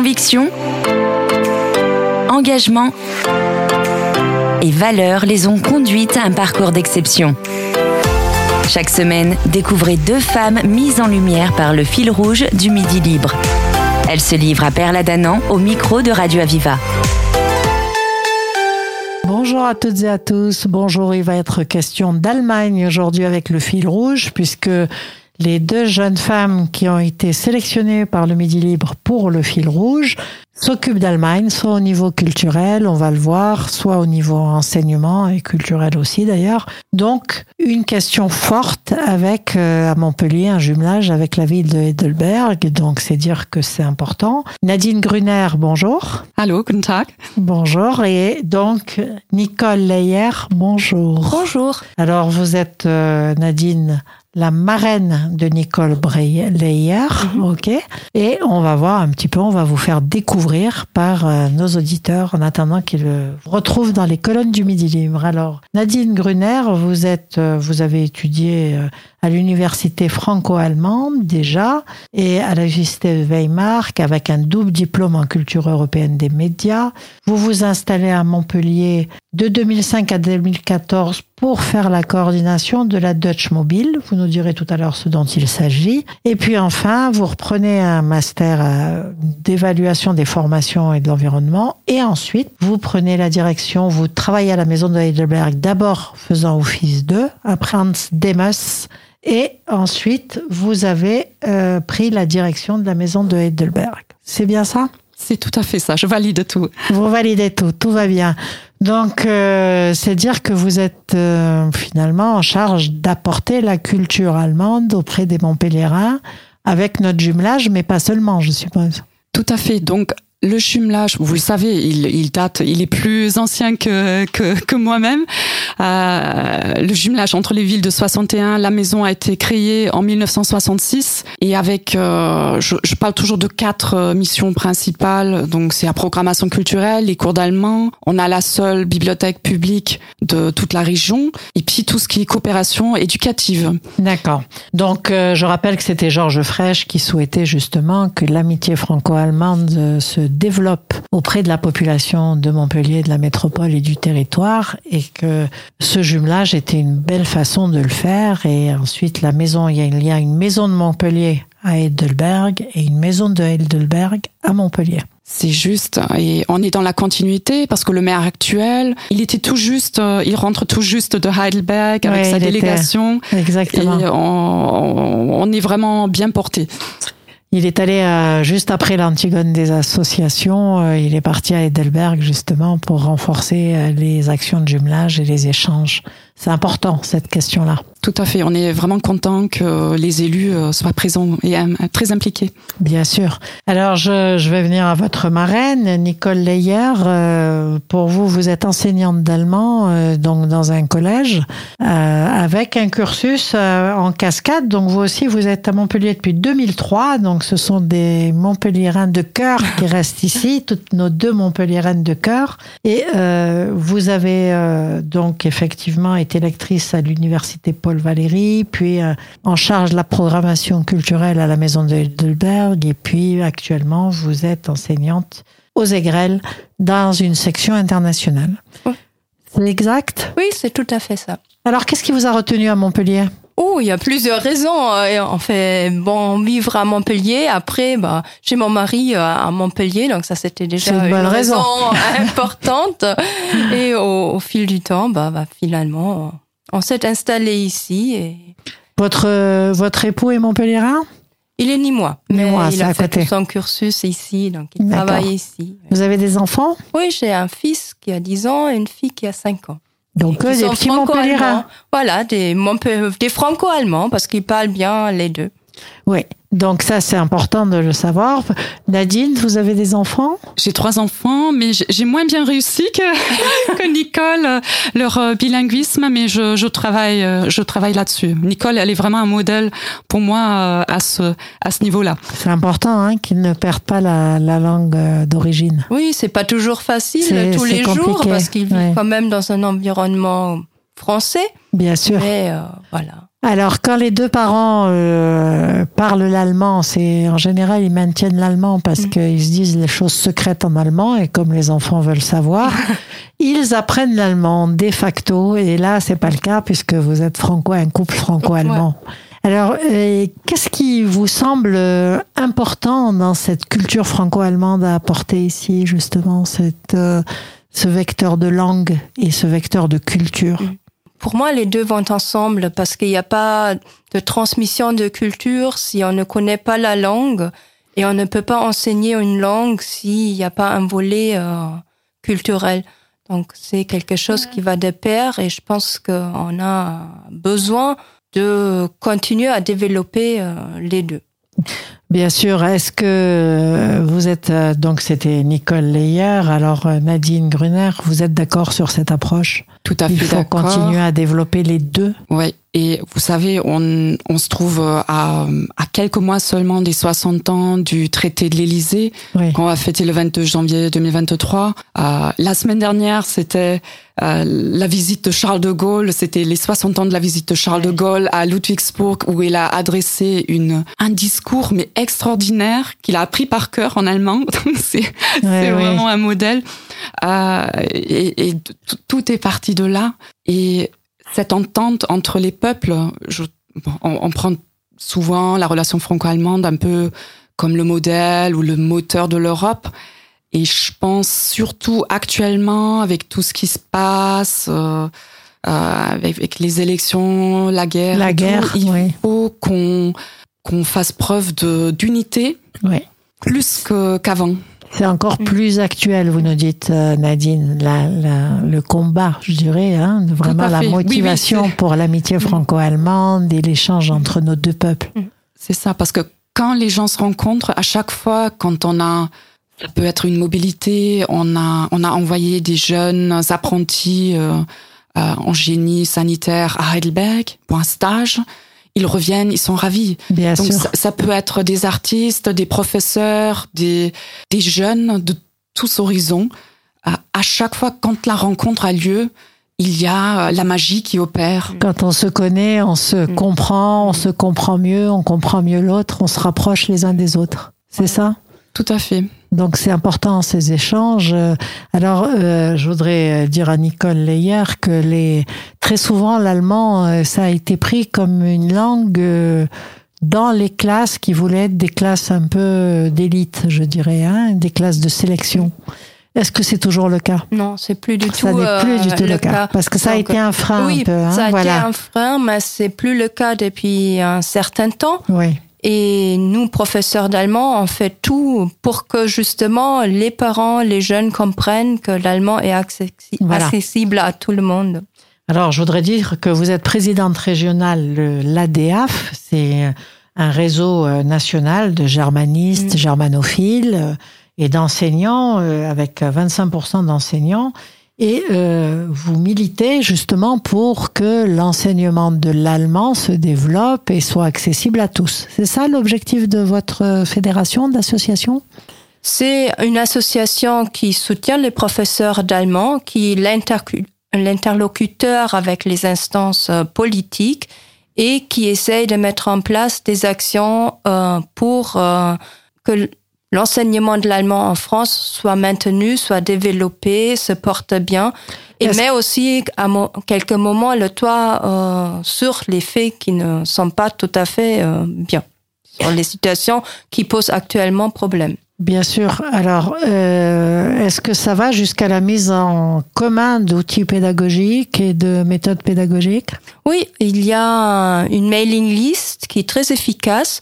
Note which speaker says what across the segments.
Speaker 1: Conviction, engagement et valeurs les ont conduites à un parcours d'exception. Chaque semaine, découvrez deux femmes mises en lumière par le fil rouge du Midi Libre. Elles se livrent à Perla Danan au micro de Radio Aviva.
Speaker 2: Bonjour à toutes et à tous. Bonjour, il va être question d'Allemagne aujourd'hui avec le fil rouge puisque les deux jeunes femmes qui ont été sélectionnées par le Midi Libre pour le fil rouge s'occupent d'Allemagne, soit au niveau culturel, on va le voir, soit au niveau enseignement et culturel aussi d'ailleurs. Donc, une question forte avec, euh, à Montpellier, un jumelage avec la ville de Heidelberg. Donc, c'est dire que c'est important. Nadine Gruner, bonjour.
Speaker 3: Allô, guten Tag.
Speaker 2: Bonjour. Et donc, Nicole Leyer, bonjour.
Speaker 4: Bonjour.
Speaker 2: Alors, vous êtes, euh, Nadine, la marraine de Nicole Breyer, ok Et on va voir un petit peu, on va vous faire découvrir par euh, nos auditeurs en attendant qu'ils le retrouvent dans les colonnes du Midi Libre. Alors, Nadine Gruner, vous êtes, euh, vous avez étudié euh, à l'université franco-allemande déjà et à la de Weimar avec un double diplôme en culture européenne des médias. Vous vous installez à Montpellier de 2005 à 2014 pour faire la coordination de la Dutch Mobile. Vous nous direz tout à l'heure ce dont il s'agit. Et puis enfin, vous reprenez un master euh, d'évaluation des formations et de l'environnement. Et ensuite, vous prenez la direction, vous travaillez à la maison de Heidelberg, d'abord faisant office 2, après Hans Demes et ensuite, vous avez euh, pris la direction de la maison de Heidelberg. C'est bien ça?
Speaker 3: C'est tout à fait ça, je valide tout.
Speaker 2: Vous validez tout, tout va bien. Donc, euh, c'est dire que vous êtes euh, finalement en charge d'apporter la culture allemande auprès des Montpelliérains avec notre jumelage, mais pas seulement, je suppose.
Speaker 3: Tout à fait. Donc, le jumelage, vous le savez, il, il, date, il est plus ancien que, que, que moi-même. Euh, le jumelage entre les villes de 61, la maison a été créée en 1966 et avec, euh, je, je, parle toujours de quatre euh, missions principales. Donc c'est la programmation culturelle, les cours d'allemand. On a la seule bibliothèque publique de toute la région et puis tout ce qui est coopération éducative.
Speaker 2: D'accord. Donc euh, je rappelle que c'était Georges Frêche qui souhaitait justement que l'amitié franco-allemande se développe auprès de la population de Montpellier, de la métropole et du territoire, et que ce jumelage était une belle façon de le faire. Et ensuite, la maison, il y a une maison de Montpellier à Heidelberg et une maison de Heidelberg à Montpellier.
Speaker 3: C'est juste, et on est dans la continuité parce que le maire actuel, il était tout juste, il rentre tout juste de Heidelberg avec
Speaker 2: Ouais,
Speaker 3: sa
Speaker 2: était-
Speaker 3: délégation.
Speaker 2: Exactement.
Speaker 3: Et on, on est vraiment bien porté.
Speaker 2: Il est allé euh, juste après l'Antigone des associations. euh, il est parti à Heidelberg justement pour renforcer euh, les actions de jumelage et les échanges. C'est important cette question-là.
Speaker 3: Tout à fait. On est vraiment content que les élus euh, soient présents et très impliqués.
Speaker 2: Bien sûr. Alors je, je vais venir à votre marraine, Nicole Leyer. Euh, pour vous, vous êtes enseignante d'allemand euh, donc dans un collège euh, avec un cursus en cascade. Donc vous aussi, vous êtes à Montpellier depuis 2003. Donc ce sont des Montpelliérains de cœur qui restent ici, toutes nos deux Montpelliéraines de cœur. Et vous avez donc effectivement été lectrice à l'université Paul Valéry, puis euh, en charge de la programmation culturelle à la maison de Heidelberg, et puis actuellement vous êtes enseignante aux Aigrelles dans une section internationale.
Speaker 4: Oui.
Speaker 2: C'est exact?
Speaker 4: Oui, c'est tout à fait ça.
Speaker 2: Alors qu'est-ce qui vous a retenu à Montpellier?
Speaker 4: Oh, il y a plusieurs raisons. euh, On fait bon vivre à Montpellier. Après, bah, j'ai mon mari euh, à Montpellier, donc ça c'était déjà
Speaker 2: une raison.
Speaker 4: importante. Et au, au fil du temps, bah, bah, finalement, on, s'est installé ici. Et
Speaker 2: votre, euh, votre époux est Montpelliérain?
Speaker 4: Il est ni moi, mais
Speaker 2: Nîmois,
Speaker 4: il a
Speaker 2: à
Speaker 4: fait
Speaker 2: côté.
Speaker 4: son cursus ici, donc il travaille ici.
Speaker 2: Vous avez des enfants?
Speaker 4: Oui, j'ai un fils qui a 10 ans et une fille qui a 5 ans.
Speaker 2: Donc eux, des petits. Montpelliérains.
Speaker 4: Voilà, des, des franco-allemands parce qu'ils parlent bien les deux.
Speaker 2: Oui, donc ça c'est important de le savoir. Nadine, vous avez des enfants?
Speaker 3: J'ai trois enfants, mais j'ai moins bien réussi que, que Nicole, leur euh, bilinguisme, mais je, je travaille, euh, je travaille là-dessus. Nicole, elle est vraiment un modèle pour moi euh, à ce, à ce niveau-là.
Speaker 2: C'est important hein, qu'ils ne perdent pas la, la langue d'origine.
Speaker 4: Oui, c'est pas toujours facile
Speaker 2: C'est-
Speaker 4: tous les jours parce qu'ils vivent
Speaker 2: ouais.
Speaker 4: quand même dans un environnement français.
Speaker 2: Bien sûr.
Speaker 4: Mais euh, voilà.
Speaker 2: Alors, quand les deux parents euh, parlent l'allemand, c'est en général ils maintiennent l'allemand parce
Speaker 4: Mm.
Speaker 2: qu'ils se disent les choses secrètes en allemand et comme les enfants veulent savoir, ils apprennent l'allemand de facto. Et là, c'est pas le cas puisque vous êtes franco un couple franco-allemand. Alors, euh, qu'est-ce qui vous semble euh, important dans cette culture franco-allemande à apporter ici, justement, cette, euh, ce vecteur de langue et ce vecteur de culture?
Speaker 4: Pour moi, les deux vont ensemble parce qu'il n'y a pas de transmission de culture si on ne connaît pas la langue et on ne peut pas enseigner une langue s'il n'y a pas un volet euh, culturel. Donc c'est quelque chose qui va de pair et je pense qu'on a besoin de continuer à développer euh, les deux.
Speaker 2: Bien sûr. Est-ce que vous êtes euh, donc c'était Nicole Leyer, alors euh, Nadine Gruner, vous êtes d'accord sur cette approche?
Speaker 3: Tout à
Speaker 2: Il
Speaker 3: fait
Speaker 2: faut
Speaker 3: d'accord.
Speaker 2: continuer à développer les deux?
Speaker 3: Oui, et vous savez, on, on se trouve euh, à, à quelques mois seulement des 60 ans du traité de l'Élysée,
Speaker 2: Oui.
Speaker 3: qu'on va fêter le 22 janvier 2023. Euh, la semaine dernière, c'était euh, la visite de Charles de Gaulle, c'était les 60 ans de la visite de Charles de Gaulle à Ludwigsburg, où il a adressé une, un discours, mais extraordinaire, qu'il a appris par cœur en allemand. Donc c'est
Speaker 2: Ouais,
Speaker 3: c'est
Speaker 2: ouais.
Speaker 3: vraiment un modèle. Euh, et et tout est parti de là. Et cette entente entre les peuples, je, bon, on, on prend souvent la relation franco-allemande un peu comme le modèle ou le moteur de l'Europe. Et je pense surtout actuellement avec tout ce qui se passe, euh, euh, avec, avec les élections, la guerre,
Speaker 2: La
Speaker 3: il faut qu'on qu'on fasse preuve d'unité plus qu'avant.
Speaker 2: C'est encore
Speaker 4: Mm.
Speaker 2: plus actuel, vous nous dites, euh, Nadine, la, la- le combat, je dirais, hein, vraiment la
Speaker 3: fait. Oui, oui,
Speaker 2: motivation pour l'amitié franco-allemande et l'échange entre nos deux peuples.
Speaker 3: C'est ça, parce que quand les gens se rencontrent, à chaque fois, quand on a, ça peut être une mobilité, on a, on a envoyé des jeunes apprentis euh, euh, en génie sanitaire à Heidelberg pour un stage. Ils reviennent, ils sont ravis.
Speaker 2: Bien
Speaker 3: Donc
Speaker 2: sûr.
Speaker 3: ça, ça peut être des artistes, des professeurs, des, des jeunes de tous horizons. À, à chaque fois, quand la rencontre a lieu, il y a euh, la magie qui opère.
Speaker 2: Quand on se connaît, on se
Speaker 4: Mm.
Speaker 2: comprend, on se comprend mieux, on comprend mieux l'autre, on se rapproche les uns des autres. C'est ça?
Speaker 3: Tout à fait.
Speaker 2: Donc c'est important ces échanges. Euh, Alors euh, je voudrais dire à Nicole Leyer que les très souvent l'allemand euh, ça a été pris comme une langue euh, dans les classes qui voulaient être des classes un peu d'élite, je dirais, hein, des classes de sélection. Est-ce que c'est toujours le cas?
Speaker 4: Non, c'est plus du
Speaker 2: Ça
Speaker 4: tout
Speaker 2: n'est plus
Speaker 4: euh,
Speaker 2: du tout le, cas. parce que ça a été un frein
Speaker 4: oui,
Speaker 2: un peu. Hein,
Speaker 4: ça a
Speaker 2: voilà.
Speaker 4: été un frein, mais c'est plus le cas depuis un certain temps.
Speaker 2: Oui.
Speaker 4: Et nous, professeurs d'allemand, on fait tout pour que justement les parents, les jeunes comprennent que l'allemand est accessi-
Speaker 2: Voilà.
Speaker 4: accessible à tout le monde.
Speaker 2: Alors, je voudrais dire que vous êtes présidente régionale de l'ADAF. C'est un réseau euh, national de germanistes,
Speaker 4: Mm.
Speaker 2: germanophiles euh, et d'enseignants, euh, avec 25% d'enseignants. Et euh, vous militez justement pour que l'enseignement de l'allemand se développe et soit accessible à tous. C'est ça l'objectif de votre fédération, d'association
Speaker 4: C'est une association qui soutient les professeurs d'allemand, qui l'interlocuteur avec les instances euh, politiques et qui essaye de mettre en place des actions euh, pour euh, que l'enseignement de l'allemand en France soit maintenu, soit développé, se porte bien, et met aussi à mo- quelques moments le toit euh, sur les faits qui ne sont pas tout à fait euh, bien, sur les situations qui posent actuellement problème.
Speaker 2: Bien sûr. Alors, euh, est-ce que ça va jusqu'à la mise en commun d'outils pédagogiques et de méthodes pédagogiques?
Speaker 4: Oui, il y a une mailing list qui est très efficace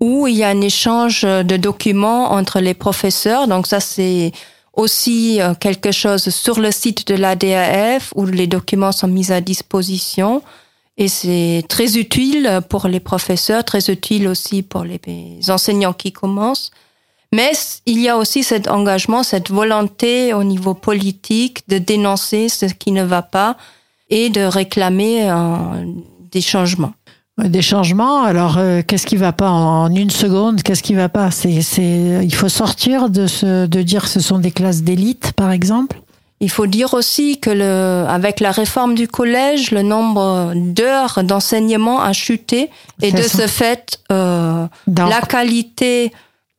Speaker 4: où il y a un échange de documents entre les professeurs. Donc ça, c'est aussi euh, quelque chose sur le site de l'ADAF où les documents sont mis à disposition. Et c'est très utile pour les professeurs, très utile aussi pour les enseignants qui commencent. Mais il y a aussi cet engagement, cette volonté au niveau politique de dénoncer ce qui ne va pas et de réclamer euh, des changements.
Speaker 2: Des changements. Alors, euh, qu'est-ce qui va pas en une seconde? Qu'est-ce qui va pas? C'est, c'est, il faut sortir de ce, de dire que ce sont des classes d'élite, par exemple.
Speaker 4: Il faut dire aussi que le, avec la réforme du collège, le nombre d'heures d'enseignement a chuté et de ce fait, euh, la qualité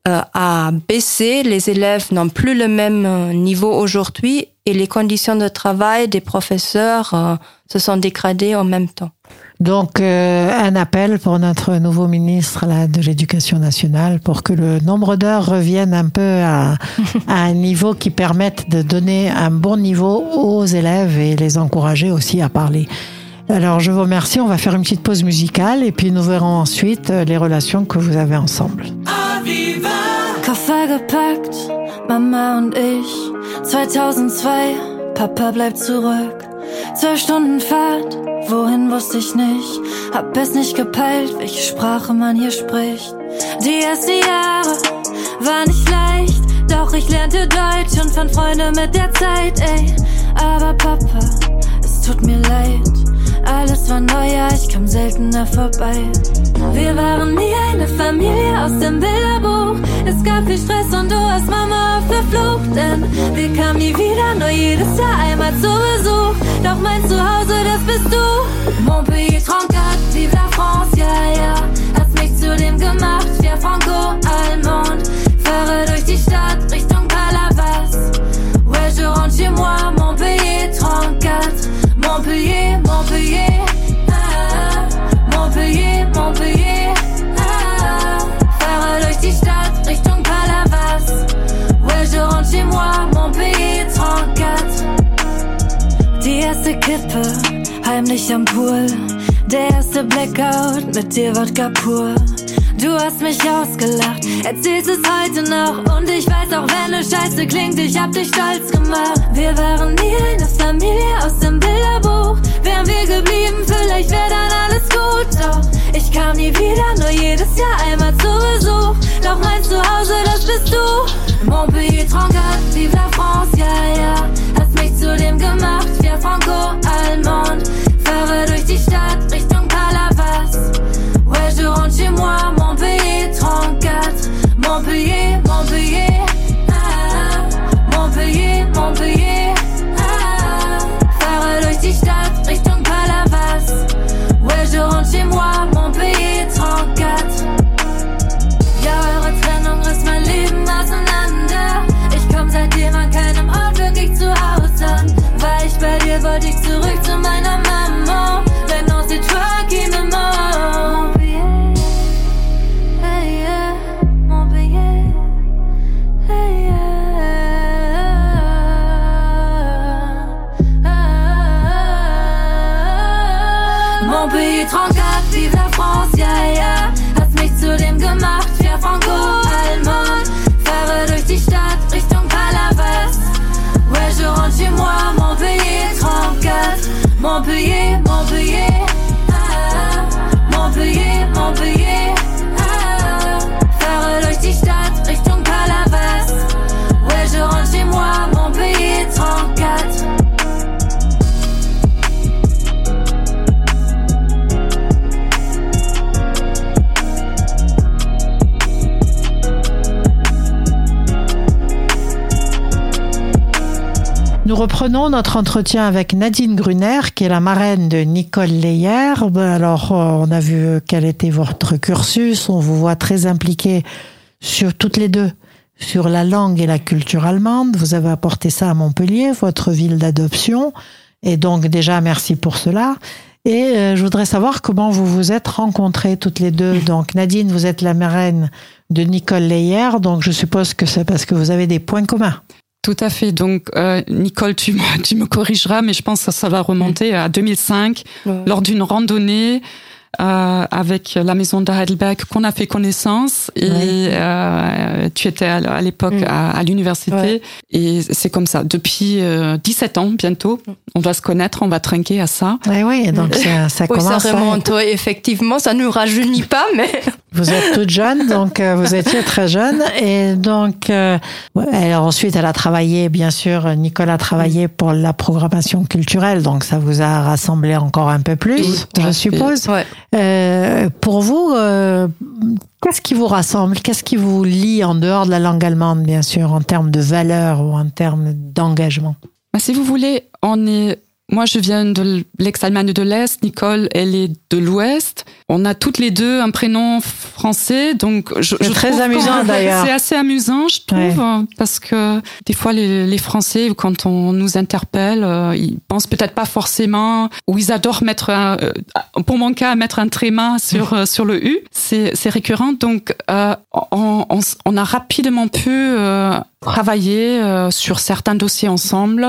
Speaker 4: euh, a baissé. Les élèves n'ont plus le même euh, niveau aujourd'hui et les conditions de travail des professeurs euh, se sont dégradées en même temps.
Speaker 2: Donc, un appel pour notre nouveau ministre là, de l'Éducation nationale pour que le nombre d'heures revienne un peu à, à, un niveau qui permette de donner un bon niveau aux élèves et les encourager aussi à parler. Alors, je vous remercie. On va faire une petite pause musicale et puis nous verrons ensuite les relations que vous avez ensemble.
Speaker 5: Koffer gepackt, Mama und ich. 2002, Papa bleibt zurück. Zwölf Stunden Fahrt, wohin wusste ich nicht. Hab es nicht gepeilt, welche Sprache man hier spricht. Die ersten Jahre war nicht leicht, doch ich lernte Deutsch und fand Freunde mit der Zeit, ey. Aber Papa, es tut mir leid. Alles war neu, ja, ich kam seltener vorbei. Wir waren nie eine Familie aus dem Bilderbuch. Es gab viel Stress und du hast Mama auf der Flucht. Denn wir kamen nie wieder, nur jedes Jahr einmal zu Besuch. Fahre durch die Stadt Richtung Palavas. Ouais, je rentre chez moi, Montpellier, 34. Montpellier, Montpellier, ah, Montpellier, Montpellier, ah, fahre durch die Stadt Richtung Palavas. Ouais, je rentre chez moi, Montpellier 34. Die erste Kippe, heimlich am Pool. Der erste Blackout mit dir Wodka pur. Du hast mich ausgelacht, erzählst es heute noch. Und ich weiß auch, wenn es scheiße klingt, ich hab dich stolz gemacht. Wir waren nie eine Familie aus dem Bilderbuch. Wären wir geblieben, vielleicht wär dann alles gut. Doch ich kam nie wieder, nur jedes Jahr einmal zu Besuch. Doch mein Zuhause, das bist du. Montpellier, 34, vive la France, ja, ja. Hast mich zu dem gemacht, wir Franco, Allemande. Fahre durch die Stadt Richtung Palavas. Ouais, je rentre chez moi, Montpellier 34. Montpellier, Montpellier, ah, Montpellier, Montpellier, ah, fahre durch die Stadt Richtung Palavas. Ouais, je rentre chez moi, Montpellier 34. Ja, eure Trennung riss mein Leben auseinander. Ich komm seitdem an keinem Ort wirklich zu Hause. War ich bei dir, wollte ich zurück zu meiner Mama.
Speaker 2: Nous reprenons notre entretien avec Nadine Gruner, qui est la marraine de Nicole Leyer. Alors, euh, on a vu quel était votre cursus. On vous voit très impliquée sur toutes les deux sur la langue et la culture allemande. Vous avez apporté ça à Montpellier, votre ville d'adoption. Et donc, déjà, merci pour cela. Et euh, je voudrais savoir comment vous vous êtes rencontrées toutes les deux. Donc, Nadine, vous êtes la marraine de Nicole Leyer. Donc, je suppose que c'est parce que vous avez des points communs.
Speaker 3: Tout à fait. Donc, euh, Nicole, tu me, tu me corrigeras, mais je pense que ça va remonter à 2005,
Speaker 4: Ouais.
Speaker 3: lors d'une randonnée euh, avec la maison de Heidelberg qu'on a fait connaissance. Et
Speaker 2: Ouais.
Speaker 3: euh, tu étais à, l'époque
Speaker 4: Mm.
Speaker 3: à, à l'université.
Speaker 4: Ouais.
Speaker 3: Et c'est comme ça. Depuis euh, 17 ans, bientôt, on va se connaître, on va trinquer à ça.
Speaker 2: Oui, oui, donc ça, ça
Speaker 4: Oui, ça
Speaker 2: commence. à-
Speaker 4: remonte, effectivement, ça nous rajeunit pas, mais
Speaker 2: Vous êtes toute jeune, donc euh, vous étiez très jeune. Et donc, euh, ouais, alors ensuite, elle a travaillé, bien sûr, Nicole a travaillé pour la programmation culturelle, donc ça vous a rassemblé encore un peu plus, je
Speaker 3: fait.
Speaker 2: suppose.
Speaker 4: ouais.
Speaker 2: Euh, pour vous, euh, qu'est-ce qui vous rassemble? Qu'est-ce qui vous lie en dehors de la langue allemande, bien sûr, en termes de valeurs ou en termes d'engagement?
Speaker 3: Bah, Si vous voulez, on est moi, je viens de l'ex-Allemagne de l'Est. Nicole, elle est de l'Ouest. On a toutes les deux un prénom français, donc je,
Speaker 2: c'est très amusant d'ailleurs.
Speaker 3: C'est assez amusant, je trouve, parce que des fois les, les, Français, quand on nous interpelle, euh, ils pensent peut-être pas forcément, ou ils adorent mettre, un, euh, pour mon cas, mettre un tréma sur euh, sur le U. C'est c'est récurrent, donc on, on, on, a rapidement pu travailler sur certains dossiers ensemble.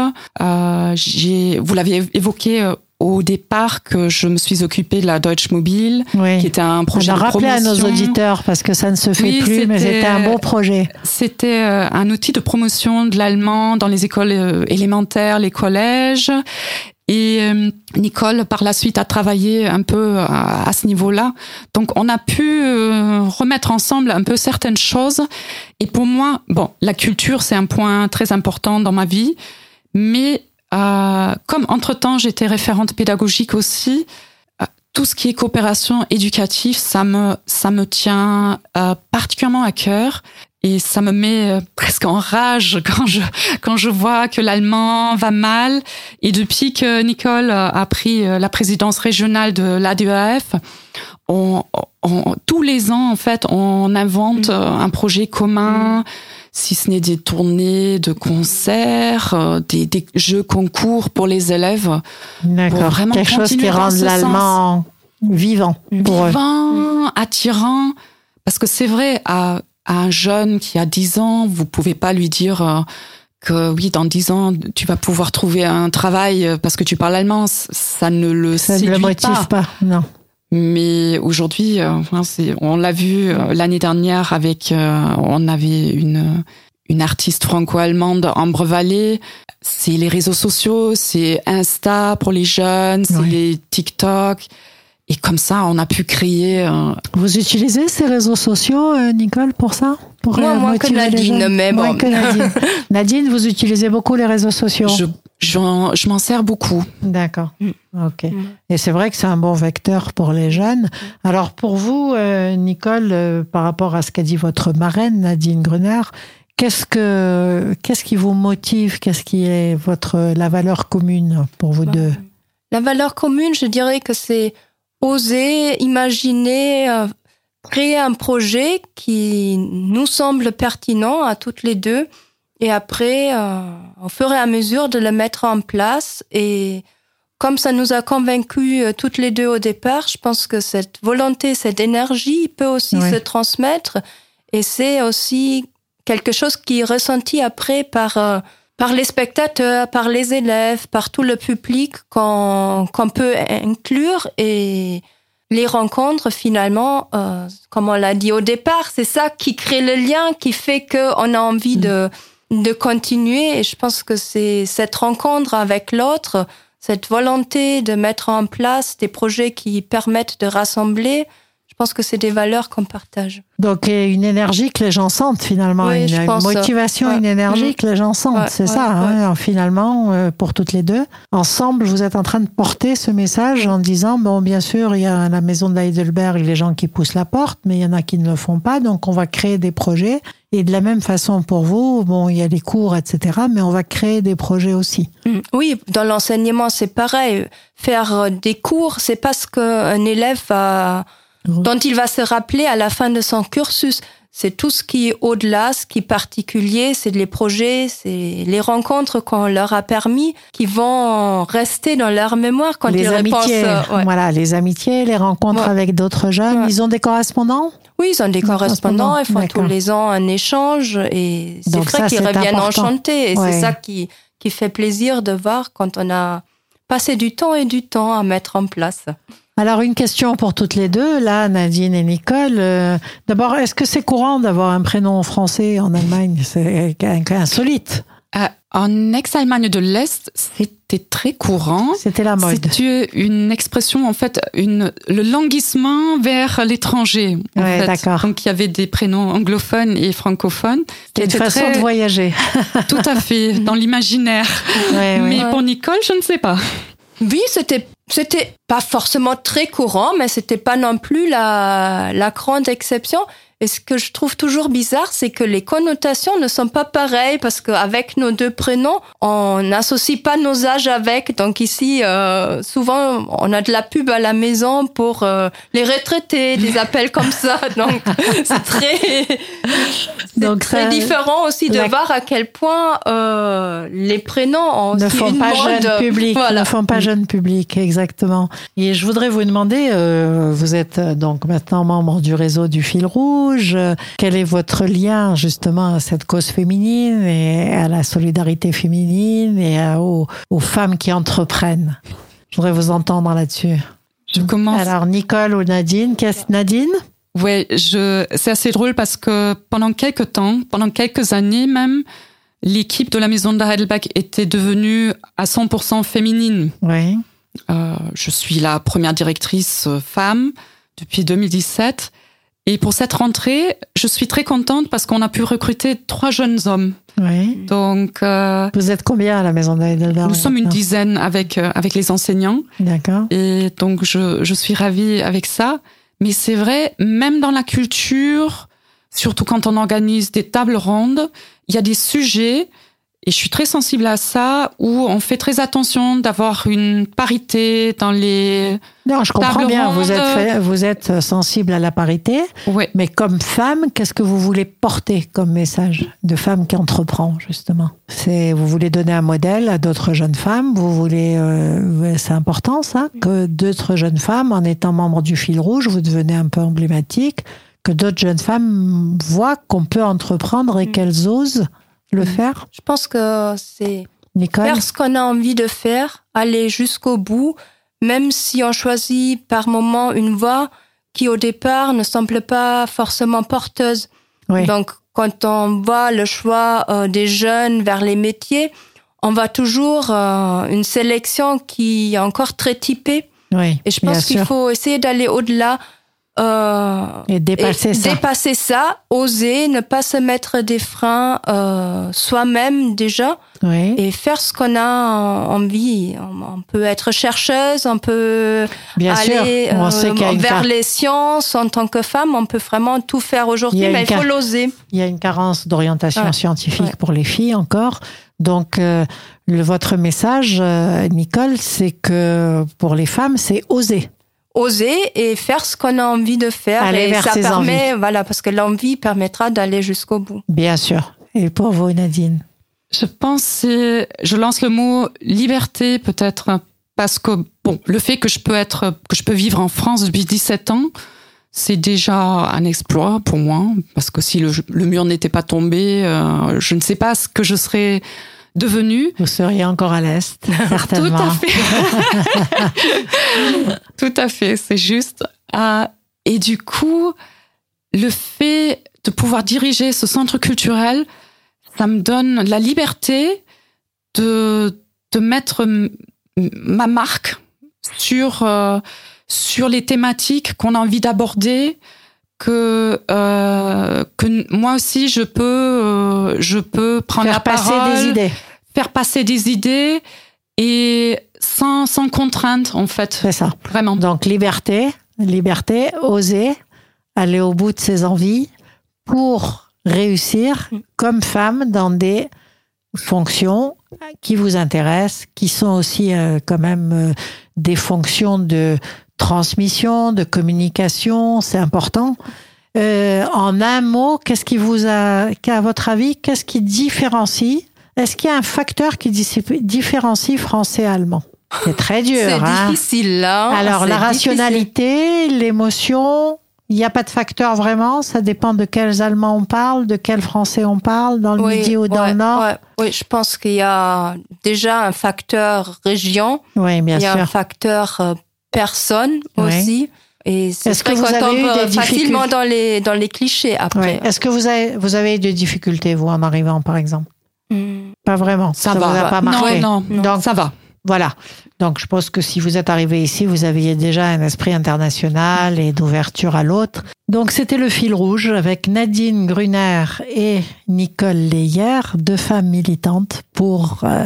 Speaker 3: j'ai, vous l'avez évoqué euh, au départ que je me suis occupée de la Deutsche Mobile, qui était un projet
Speaker 2: On a
Speaker 3: de
Speaker 2: rappelé à nos auditeurs parce que ça ne se fait plus, mais c'était un beau projet.
Speaker 3: C'était euh, un outil de promotion de l'allemand dans les écoles euh, élémentaires, les collèges. Et Nicole, par la suite, a travaillé un peu à, ce niveau-là. Donc, on a pu remettre ensemble un peu certaines choses. Et pour moi, bon, la culture, c'est un point très important dans ma vie. Mais euh, comme entre-temps j'étais référente pédagogique aussi, euh, tout ce qui est coopération éducative, ça me ça me tient euh, particulièrement à cœur et ça me met euh, presque en rage quand je quand je vois que l'allemand va mal et depuis que Nicole a pris la présidence régionale de l'ADEAF, on, on, tous les ans en fait on invente mm. un projet commun. Mm si ce n'est des tournées de concerts, euh, des, des, jeux concours pour les élèves.
Speaker 2: D'accord. Quelque chose qui rend l'allemand vivant pour
Speaker 3: vivant, attirant. Parce que c'est vrai, à, un jeune qui a 10 ans, vous pouvez pas lui dire euh, que oui, dans 10 ans, tu vas pouvoir trouver un travail euh, parce que tu parles allemand. Ça ne le ça ne le motive
Speaker 2: pas. Non.
Speaker 3: Mais aujourd'hui, euh, on l'a vu euh, l'année dernière avec, euh, on avait une une artiste franco-allemande, Ambre Vallée. C'est les réseaux sociaux, c'est Insta pour les jeunes, c'est les TikTok. Et comme ça, on a pu créer.
Speaker 2: Vous utilisez ces réseaux sociaux, Nicole, pour ça? Pour
Speaker 4: Moi, moins que Nadine, mais bon.
Speaker 2: Nadine. Nadine, vous utilisez beaucoup les réseaux sociaux
Speaker 3: je m'en sers beaucoup.
Speaker 2: D'accord. Mm. Ok. Mm. Et c'est vrai que c'est un bon vecteur pour les jeunes. Alors pour vous, euh, Nicole, euh, par rapport à ce qu'a dit votre marraine Nadine Gruner, qu'est-ce que qu'est-ce qui vous motive? Qu'est-ce qui est votre la valeur commune pour vous bah, deux?
Speaker 4: La valeur commune, je dirais que c'est oser imaginer. Euh, créer un projet qui nous semble pertinent à toutes les deux et après, euh, on ferait à mesure de le mettre en place. Et comme ça nous a convaincus euh, toutes les deux au départ, je pense que cette volonté, cette énergie peut aussi se transmettre. Et c'est aussi quelque chose qui est ressenti après par euh, par les spectateurs, par les élèves, par tout le public qu'on qu'on peut inclure et les rencontres finalement, euh, comme on l'a dit au départ, c'est ça qui crée le lien, qui fait qu'on a envie mm. de de continuer. Et je pense que c'est cette rencontre avec l'autre, cette volonté de mettre en place des projets qui permettent de rassembler, pense que c'est des valeurs qu'on partage.
Speaker 2: Donc une énergie que les gens sentent finalement, une, motivation, une énergie que les gens sentent, c'est ça hein, finalement euh, pour toutes les deux. Ensemble, vous êtes en train de porter ce message en disant bon bien sûr il y a la maison de Heidelberg les gens qui poussent la porte, mais il y en a qui ne le font pas, donc on va créer des projets. Et de la même façon pour vous, bon il y a les cours etc, mais on va créer des projets aussi.
Speaker 4: Mm. Oui, dans l'enseignement c'est pareil. Faire des cours, c'est parce qu'un élève va dont il va se rappeler à la fin de son cursus. C'est tout ce qui est au-delà, ce qui est particulier, c'est les projets, c'est les rencontres qu'on leur a permis qui vont rester dans leur mémoire quand
Speaker 2: les
Speaker 4: ils
Speaker 2: amitiés,
Speaker 4: euh,
Speaker 2: Voilà, les amitiés, les rencontres avec d'autres jeunes. Ils ont des correspondants?
Speaker 4: Oui, ils ont des correspondants. Ils font tous les ans un échange et c'est vrai qu'ils reviennent enchantés. Et c'est ça qui, qui fait plaisir de voir quand on a passé du temps et du temps à mettre en place.
Speaker 2: Alors une question pour toutes les deux, là Nadine et Nicole. Euh, d'abord, est-ce que c'est courant d'avoir un prénom français en Allemagne? C'est insolite.
Speaker 3: Euh, en ex-Allemagne de l'Est, c'était très courant.
Speaker 2: C'était la mode.
Speaker 3: C'était une expression, en fait, une, le languissement vers l'étranger.
Speaker 2: Ouais, d'accord.
Speaker 3: Donc, il y avait des prénoms anglophones et francophones.
Speaker 2: C'était une façon de voyager.
Speaker 3: Tout à fait, dans l'imaginaire. Mais pour Nicole, je ne sais pas.
Speaker 4: Oui, c'était c'était pas forcément très courant, mais c'était pas non plus la, la grande exception. Et ce que je trouve toujours bizarre, c'est que les connotations ne sont pas pareilles parce qu'avec nos deux prénoms, on n'associe pas nos âges avec. Donc ici, euh, souvent, on a de la pub à la maison pour euh, les retraités, des appels comme ça. Donc c'est très,
Speaker 2: Donc,
Speaker 4: très
Speaker 2: ça-
Speaker 4: différent aussi de
Speaker 2: la-
Speaker 4: voir à quel point euh, les prénoms ont
Speaker 2: ne
Speaker 4: aussi
Speaker 2: font
Speaker 4: une
Speaker 2: pas
Speaker 4: mode.
Speaker 2: jeune public,
Speaker 4: Voilà.
Speaker 2: ne font pas jeune public, exactement. Et je voudrais vous demander, euh, vous êtes euh, donc maintenant membre du réseau du fil rouge. Quel est votre lien justement à cette cause féminine et à la solidarité féminine et à- aux, aux femmes qui entreprennent? Je voudrais vous entendre là-dessus.
Speaker 3: Je commence.
Speaker 2: Alors Nicole ou Nadine, qu'est-ce Nadine?
Speaker 3: Je, c'est assez drôle parce que pendant quelques temps, pendant quelques années même, l'équipe de la maison de Heidelberg était devenue à 100% féminine.
Speaker 2: Oui.
Speaker 3: Euh, je suis la première directrice euh, femme depuis 2017. Et pour cette rentrée, je suis très contente parce qu'on a pu recruter trois jeunes hommes.
Speaker 2: Oui.
Speaker 3: Donc, euh,
Speaker 2: Vous êtes combien à la maison d'Heidelberg
Speaker 3: nous sommes une dizaine avec, euh, avec les enseignants.
Speaker 2: D'accord.
Speaker 3: Et donc, je, je suis ravie avec ça. Mais c'est vrai, même dans la culture, surtout quand on organise des tables rondes, il y a des sujets, et je suis très sensible à ça, où on fait très attention d'avoir une parité dans les...
Speaker 2: Non, je comprends bien. Vous êtes, fait- vous êtes sensible à la parité.
Speaker 3: Ouais.
Speaker 2: Mais comme femme, qu'est-ce que vous voulez porter comme message de femme qui entreprend justement? C'est vous voulez donner un modèle à d'autres jeunes femmes? Vous voulez, euh, c'est important ça, que d'autres jeunes femmes, en étant membre du fil rouge, vous devenez un peu emblématique, que d'autres jeunes femmes voient qu'on peut entreprendre et
Speaker 4: Mm.
Speaker 2: qu'elles osent le faire.
Speaker 4: Je pense que c'est faire ce qu'on a envie de faire, aller jusqu'au bout, même si on choisit par moment une voie qui au départ ne semble pas forcément porteuse.
Speaker 2: oui,
Speaker 4: Donc quand on voit le choix euh, des jeunes vers les métiers, on voit toujours euh, une sélection qui est encore très typée.
Speaker 2: oui,
Speaker 4: Et je pense qu'il faut essayer d'aller au-delà. Euh,
Speaker 2: et dépasser
Speaker 4: et
Speaker 2: ça.
Speaker 4: dépasser ça, oser, ne pas se mettre des freins euh, soi-même déjà
Speaker 2: oui,
Speaker 4: et faire ce qu'on a en- envie. On, on peut être chercheuse, on peut
Speaker 2: bien sûr.
Speaker 4: aller
Speaker 2: On
Speaker 4: euh,
Speaker 2: sait
Speaker 4: vers les sciences en tant que femme. On peut vraiment tout faire aujourd'hui, mais il faut l'oser.
Speaker 2: Il y a une carence d'orientation
Speaker 4: Ouais.
Speaker 2: scientifique
Speaker 4: Ouais.
Speaker 2: pour les filles encore. Donc, euh, le, votre message, Nicole, c'est que pour les femmes, c'est oser.
Speaker 4: Oser et faire ce qu'on a envie de faire.
Speaker 2: Aller
Speaker 4: et
Speaker 2: vers
Speaker 4: ça
Speaker 2: ses
Speaker 4: permet, voilà, parce que l'envie permettra d'aller jusqu'au bout.
Speaker 2: Bien sûr. Et pour vous, Nadine?
Speaker 3: Je pense, c'est- je lance le mot liberté peut-être parce que bon, le fait que je peux être, que je peux vivre en France depuis 17 ans, c'est déjà un exploit pour moi parce que si le, le mur n'était pas tombé, euh, je ne sais pas ce que je serais devenue.
Speaker 2: Vous seriez encore à l'Est,
Speaker 3: Tout
Speaker 2: certainement.
Speaker 3: à fait. Tout à fait, c'est juste. Ah, et du coup, le fait de pouvoir diriger ce centre culturel, ça me donne la liberté de, de mettre ma marque sur, euh, sur les thématiques qu'on a envie d'aborder, que, euh, que moi aussi je peux, euh, je peux prendre
Speaker 2: Faire
Speaker 3: la
Speaker 2: passer
Speaker 3: parole
Speaker 2: des idées.
Speaker 3: faire passer des idées et sans, sans contrainte, en fait.
Speaker 2: C'est ça.
Speaker 3: Vraiment.
Speaker 2: Donc, liberté, liberté, oser, aller au bout de ses envies pour réussir comme femme dans des fonctions qui vous intéressent, qui sont aussi euh, quand même euh, des fonctions de transmission, de communication, c'est important. Euh, en un mot, qu'est-ce qui vous a, qu'à votre avis, qu'est-ce qui différencie? Est-ce qu'il y a un facteur qui différencie français-allemand C'est très dur.
Speaker 4: C'est
Speaker 2: hein
Speaker 4: difficile là.
Speaker 2: alors, la rationalité, l'émotion, il n'y a pas de facteur vraiment? Ça dépend de quels Allemands on parle, de quel Français on parle, dans le
Speaker 4: Oui,
Speaker 2: Midi ou dans
Speaker 4: ouais,
Speaker 2: le Nord?
Speaker 4: ouais. Oui, je pense qu'il y a déjà un facteur région,
Speaker 2: Oui, bien
Speaker 4: il y a un facteur euh, personne aussi. Et c'est
Speaker 2: Est-ce que
Speaker 4: vrai
Speaker 2: vous
Speaker 4: qu'on
Speaker 2: avez eu
Speaker 4: tombe
Speaker 2: des
Speaker 4: euh, facilement
Speaker 2: difficultés
Speaker 4: dans les, dans les clichés après.
Speaker 2: Ouais. Est-ce que vous avez, vous avez eu des difficultés, vous, en arrivant, par exemple?
Speaker 4: Hmm.
Speaker 2: Pas vraiment.
Speaker 3: Ça,
Speaker 2: vous
Speaker 3: va.
Speaker 2: a pas marqué.
Speaker 3: Non, non,
Speaker 2: Donc,
Speaker 3: ça va.
Speaker 2: Voilà. Donc, je pense que si vous êtes arrivé ici, vous aviez déjà un esprit international et d'ouverture à l'autre. Donc, c'était le fil rouge avec Nadine Gruner et Nicole Leyer, deux femmes militantes pour euh,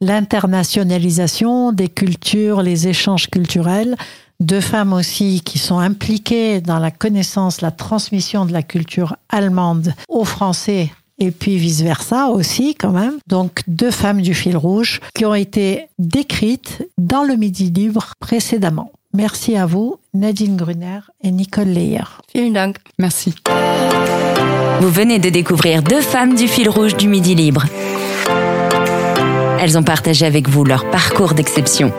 Speaker 2: l'internationalisation des cultures, les échanges culturels deux femmes aussi qui sont impliquées dans la connaissance, la transmission de la culture allemande aux Français et puis vice-versa aussi quand même. Donc deux femmes du fil rouge qui ont été décrites dans le Midi Libre précédemment. Merci à vous, Nadine Gruner et Nicole Leyer.
Speaker 4: Vielen Dank.
Speaker 3: Merci.
Speaker 1: Vous venez de découvrir deux femmes du fil rouge du Midi Libre. Elles ont partagé avec vous leur parcours d'exception.